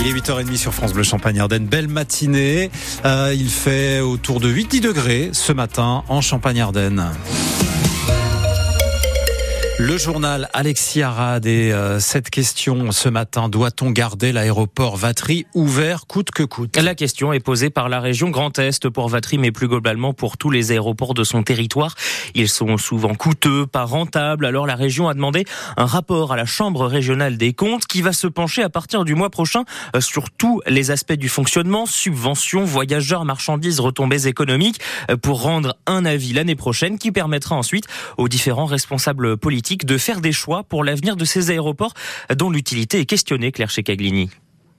Il est 8h30 sur France Bleu Champagne Ardenne. Belle matinée. Euh, il fait autour de 8-10 degrés ce matin en Champagne Ardenne. Le journal Alexis Arad et euh, cette question ce matin, doit-on garder l'aéroport Vatry ouvert coûte que coûte? La question est posée par la région Grand Est pour Vatry, mais plus globalement pour tous les aéroports de son territoire. Ils sont souvent coûteux, pas rentables. Alors la région a demandé un rapport à la Chambre régionale des comptes qui va se pencher à partir du mois prochain euh, sur tous les aspects du fonctionnement, subventions, voyageurs, marchandises, retombées économiques, euh, pour rendre un avis l'année prochaine qui permettra ensuite aux différents responsables politiques de faire des choix pour l'avenir de ces aéroports dont l'utilité est questionnée, Claire Checaglini.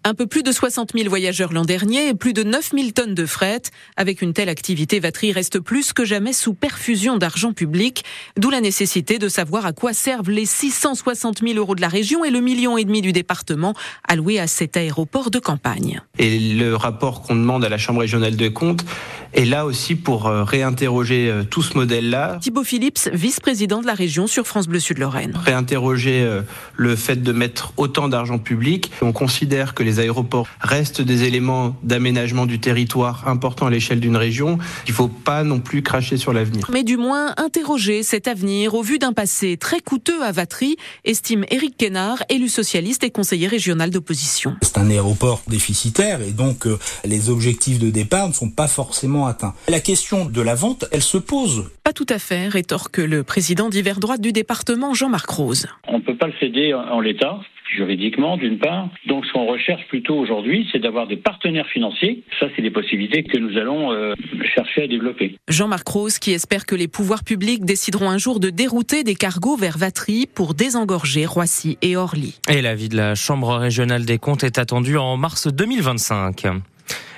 Un peu plus de 60 000 voyageurs l'an dernier et plus de 9 000 tonnes de fret. Avec une telle activité, Vatry reste plus que jamais sous perfusion d'argent public, d'où la nécessité de savoir à quoi servent les 660 000 euros de la région et le million et demi du département alloués à cet aéroport de campagne. Et le rapport qu'on demande à la Chambre régionale de comptes est là aussi pour euh, réinterroger euh, tout ce modèle-là. Thibaut Phillips, vice-président de la région sur France Bleu Sud-Lorraine. Réinterroger euh, le fait de mettre autant d'argent public. On considère que les aéroports restent des éléments d'aménagement du territoire importants à l'échelle d'une région. Il ne faut pas non plus cracher sur l'avenir. Mais du moins interroger cet avenir au vu d'un passé très coûteux à Vatry, estime Éric Quénard, élu socialiste et conseiller régional d'opposition. C'est un aéroport déficitaire et donc les objectifs de départ ne sont pas forcément atteint. La question de la vente, elle se pose. Pas tout à fait, rétorque le président d'hiver droite du département, Jean-Marc Rose. On ne peut pas le céder en l'état juridiquement d'une part. Donc ce qu'on recherche plutôt aujourd'hui, c'est d'avoir des partenaires financiers. Ça, c'est des possibilités que nous allons euh, chercher à développer. Jean-Marc Rose qui espère que les pouvoirs publics décideront un jour de dérouter des cargos vers Vatry pour désengorger Roissy et Orly. Et l'avis de la Chambre régionale des comptes est attendu en mars 2025.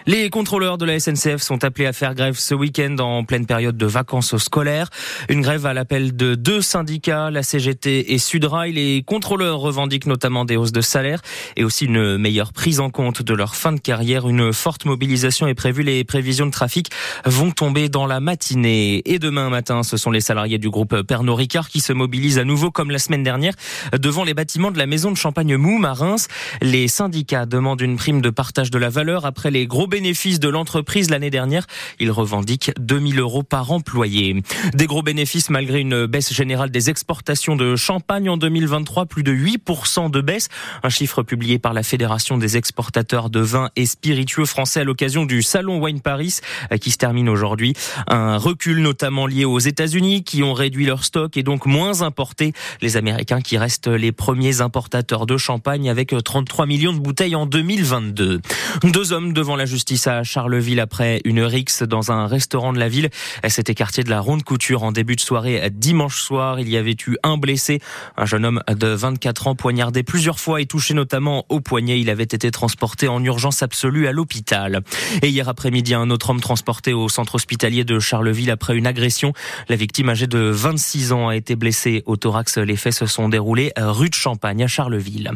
Les contrôleurs de la SNCF sont appelés à faire grève ce week-end en pleine période de vacances scolaires. Une grève à l'appel de deux syndicats, la CGT et Sudrail. Les contrôleurs revendiquent notamment des hausses de salaire et aussi une meilleure prise en compte de leur fin de carrière. Une forte mobilisation est prévue. Les prévisions de trafic vont tomber dans la matinée. Et demain matin, ce sont les salariés du groupe Pernod Ricard qui se mobilisent à nouveau comme la semaine dernière devant les bâtiments de la maison de champagne Moum à Reims. Les syndicats demandent une prime de partage de la valeur après les gros bénéfices de l'entreprise l'année dernière. Il revendique 2000 euros par employé. Des gros bénéfices malgré une baisse générale des exportations de champagne en 2023, plus de 8% de baisse. Un chiffre publié par la Fédération des exportateurs de vins et spiritueux français à l'occasion du Salon Wine Paris qui se termine aujourd'hui. Un recul notamment lié aux États-Unis qui ont réduit leur stock et donc moins importé. Les Américains qui restent les premiers importateurs de champagne avec 33 millions de bouteilles en 2022. Deux hommes devant la justice justice à Charleville après une rixe dans un restaurant de la ville. C'était quartier de la Ronde Couture en début de soirée dimanche soir. Il y avait eu un blessé, un jeune homme de 24 ans poignardé plusieurs fois et touché notamment au poignet. Il avait été transporté en urgence absolue à l'hôpital. Et hier après-midi, un autre homme transporté au centre hospitalier de Charleville après une agression. La victime âgée de 26 ans a été blessée au thorax. Les faits se sont déroulés rue de Champagne à Charleville.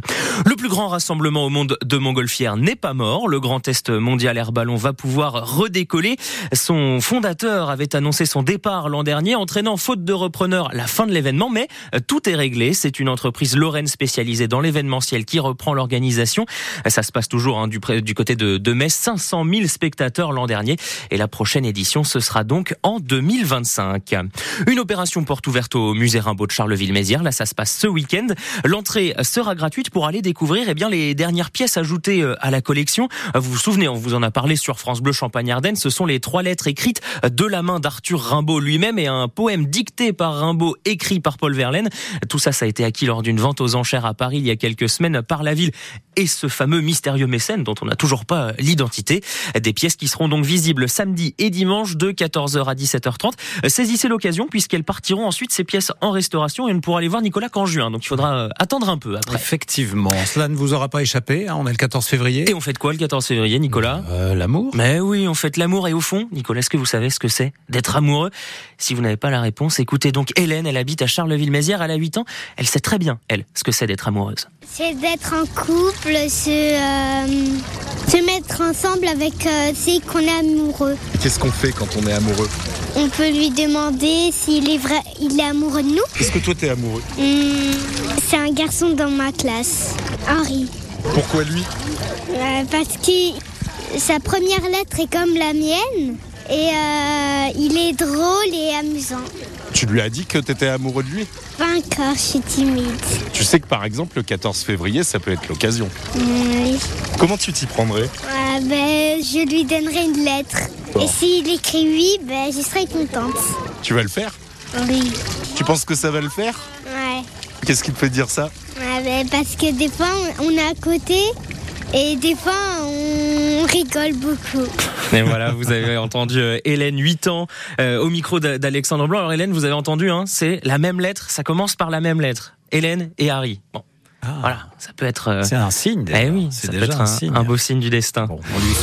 Le plus grand rassemblement au monde de montgolfière n'est pas mort. Le Grand Est mondial l'air ballon va pouvoir redécoller. Son fondateur avait annoncé son départ l'an dernier, entraînant faute de repreneur la fin de l'événement, mais euh, tout est réglé. C'est une entreprise lorraine spécialisée dans l'événementiel qui reprend l'organisation. Ça se passe toujours hein, du, du, côté de, de Metz, 500 000 spectateurs l'an dernier, et la prochaine édition ce sera donc en 2025. Une opération porte ouverte au musée Rimbaud de Charleville-Mézières. Là, ça se passe ce week-end. L'entrée sera gratuite pour aller découvrir eh bien les dernières pièces ajoutées euh, à la collection. Vous vous souvenez, on vous en a parlé sur France Bleu Champagne-Ardenne, ce sont les trois lettres écrites de la main d'Arthur Rimbaud lui-même et un poème dicté par Rimbaud écrit par Paul Verlaine. Tout ça, ça a été acquis lors d'une vente aux enchères à Paris il y a quelques semaines par la ville et ce fameux mystérieux mécène dont on n'a toujours pas l'identité. Des pièces qui seront donc visibles samedi et dimanche de 14h à 17h30. Saisissez l'occasion puisqu'elles partiront ensuite ces pièces en restauration et on ne pourra les voir Nicolas qu'en juin. Donc il faudra euh, attendre un peu après. Effectivement, cela ne vous aura pas échappé. Hein, on est le 14 février. Et on fait quoi le 14 février, Nicolas? Euh, L'amour? Mais oui, on fait l'amour et au fond, Nicolas, est-ce que vous savez ce que c'est d'être amoureux? Si vous n'avez pas la réponse, écoutez donc Hélène. Elle habite à Charleville-Mézières. Elle a 8 ans. Elle sait très bien, elle, ce que c'est d'être amoureuse. C'est d'être en couple, se, euh, se mettre ensemble avec euh, c'est qu'on est amoureux. Qu'est-ce qu'on fait quand on est amoureux? On peut lui demander s'il est vrai, il est amoureux de nous. Est-ce que toi t'es amoureux? Hmm, c'est un garçon dans ma classe, Henri. Pourquoi lui? Euh, parce que sa première lettre est comme la mienne. Et euh, il est drôle et amusant. Tu lui as dit que t'étais amoureux de lui? Pas encore, je suis timide. Tu sais que par exemple le 14 février ça peut être l'occasion. Oui. Comment tu t'y prendrais? Euh, ben, je lui donnerai une lettre. Et s'il écrit oui, ben, je serai contente. Tu vas le faire? Oui. Tu penses que ça va le faire? Ouais. Qu'est-ce qui te fait dire ça? Ouais, ben, parce que des fois, on est à côté et des fois, rigole beaucoup. Et voilà, vous avez entendu euh, Hélène, 8 ans, euh, au micro d'A- d'Alexandre Blanc. Alors Hélène, vous avez entendu, hein, c'est la même lettre, ça commence par la même lettre. Hélène et Harry. Bon, Ah, voilà, ça peut être... euh, C'est un signe. déjà. eh oui, c'est ça peut déjà être un, un, signe. un beau signe du destin. Bon, on lui